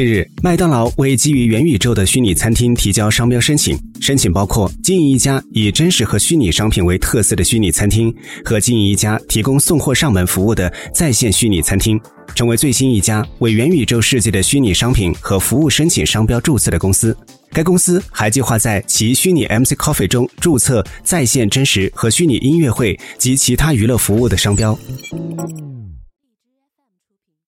近日麦当劳为基于元宇宙的虚拟餐厅提交商标申请。申请包括经营一家以真实和虚拟商品为特色的虚拟餐厅和经营一家提供送货上门服务的在线虚拟餐厅成为最新一家为元宇宙世界的虚拟商品和服务申请商标注册的公司。该公司还计划在其虚拟 mc coffee 中注册在线真实和虚拟音乐会及其他娱乐服务的商标。